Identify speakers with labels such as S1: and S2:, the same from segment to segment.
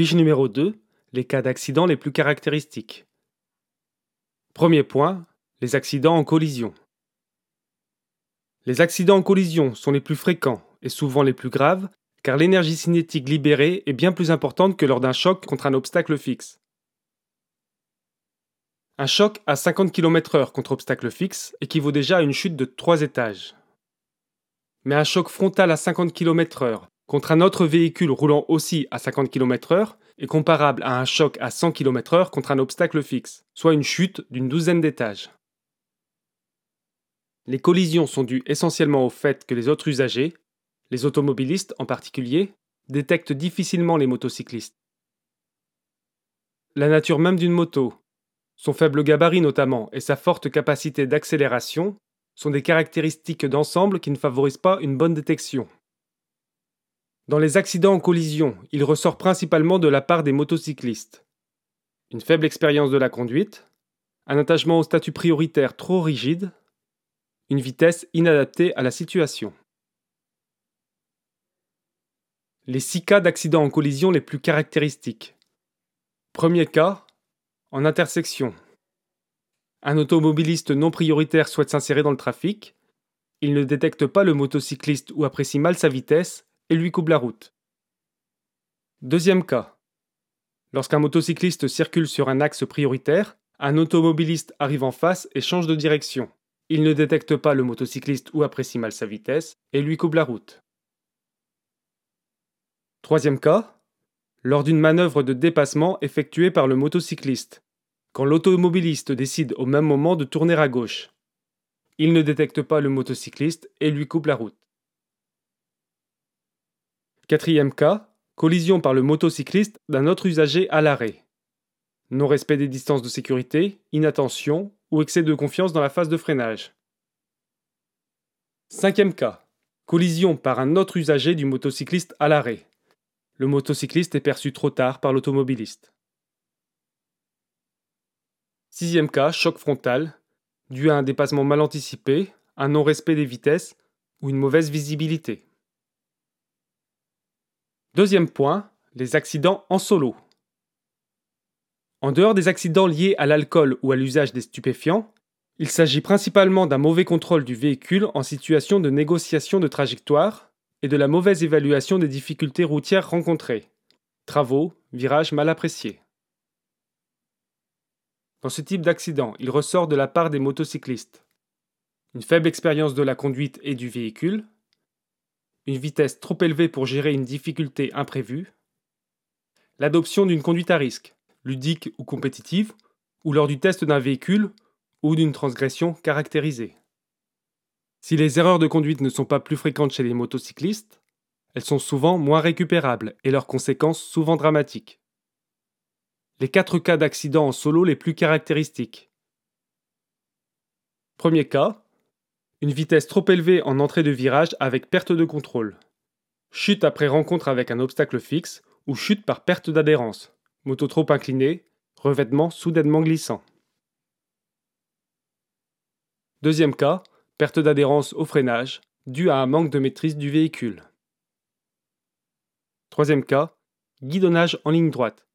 S1: Fiche numéro 2. Les cas d'accidents les plus caractéristiques. Premier point. Les accidents en collision. Les accidents en collision sont les plus fréquents et souvent les plus graves car l'énergie cinétique libérée est bien plus importante que lors d'un choc contre un obstacle fixe. Un choc à 50 km/h contre obstacle fixe équivaut déjà à une chute de 3 étages. Mais un choc frontal à 50 km/h contre un autre véhicule roulant aussi à 50 km/h est comparable à un choc à 100 km/h contre un obstacle fixe, soit une chute d'une douzaine d'étages. Les collisions sont dues essentiellement au fait que les autres usagers, les automobilistes en particulier, détectent difficilement les motocyclistes. La nature même d'une moto, son faible gabarit notamment et sa forte capacité d'accélération sont des caractéristiques d'ensemble qui ne favorisent pas une bonne détection. Dans les accidents en collision, il ressort principalement de la part des motocyclistes. Une faible expérience de la conduite, un attachement au statut prioritaire trop rigide, une vitesse inadaptée à la situation. Les six cas d'accidents en collision les plus caractéristiques. Premier cas, en intersection. Un automobiliste non prioritaire souhaite s'insérer dans le trafic. Il ne détecte pas le motocycliste ou apprécie mal sa vitesse et lui coupe la route. Deuxième cas. Lorsqu'un motocycliste circule sur un axe prioritaire, un automobiliste arrive en face et change de direction. Il ne détecte pas le motocycliste ou apprécie mal sa vitesse et lui coupe la route. Troisième cas. Lors d'une manœuvre de dépassement effectuée par le motocycliste, quand l'automobiliste décide au même moment de tourner à gauche. Il ne détecte pas le motocycliste et lui coupe la route. Quatrième cas, collision par le motocycliste d'un autre usager à l'arrêt. Non-respect des distances de sécurité, inattention ou excès de confiance dans la phase de freinage. Cinquième cas, collision par un autre usager du motocycliste à l'arrêt. Le motocycliste est perçu trop tard par l'automobiliste. Sixième cas, choc frontal, dû à un dépassement mal anticipé, un non-respect des vitesses ou une mauvaise visibilité. Deuxième point, les accidents en solo. En dehors des accidents liés à l'alcool ou à l'usage des stupéfiants, il s'agit principalement d'un mauvais contrôle du véhicule en situation de négociation de trajectoire et de la mauvaise évaluation des difficultés routières rencontrées. Travaux, virages mal appréciés. Dans ce type d'accident, il ressort de la part des motocyclistes une faible expérience de la conduite et du véhicule, une vitesse trop élevée pour gérer une difficulté imprévue, l'adoption d'une conduite à risque, ludique ou compétitive, ou lors du test d'un véhicule ou d'une transgression caractérisée. Si les erreurs de conduite ne sont pas plus fréquentes chez les motocyclistes, elles sont souvent moins récupérables et leurs conséquences souvent dramatiques. Les quatre cas d'accident en solo les plus caractéristiques. Premier cas, une vitesse trop élevée en entrée de virage avec perte de contrôle. Chute après rencontre avec un obstacle fixe ou chute par perte d'adhérence. Moto trop inclinée, revêtement soudainement glissant. Deuxième cas, perte d'adhérence au freinage, due à un manque de maîtrise du véhicule. Troisième cas, guidonnage en ligne droite.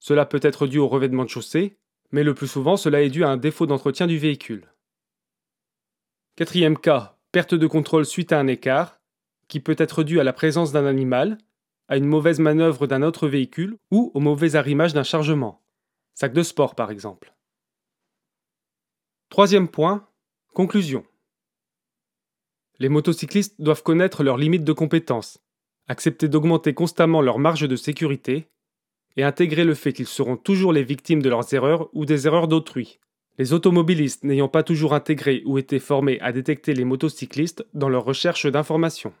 S1: Cela peut être dû au revêtement de chaussée, mais le plus souvent cela est dû à un défaut d'entretien du véhicule. Quatrième cas, perte de contrôle suite à un écart, qui peut être dû à la présence d'un animal, à une mauvaise manœuvre d'un autre véhicule ou au mauvais arrimage d'un chargement. Sac de sport par exemple. Troisième point, conclusion. Les motocyclistes doivent connaître leurs limites de compétence, accepter d'augmenter constamment leur marge de sécurité et intégrer le fait qu'ils seront toujours les victimes de leurs erreurs ou des erreurs d'autrui, les automobilistes n'ayant pas toujours intégré ou été formés à détecter les motocyclistes dans leur recherche d'informations.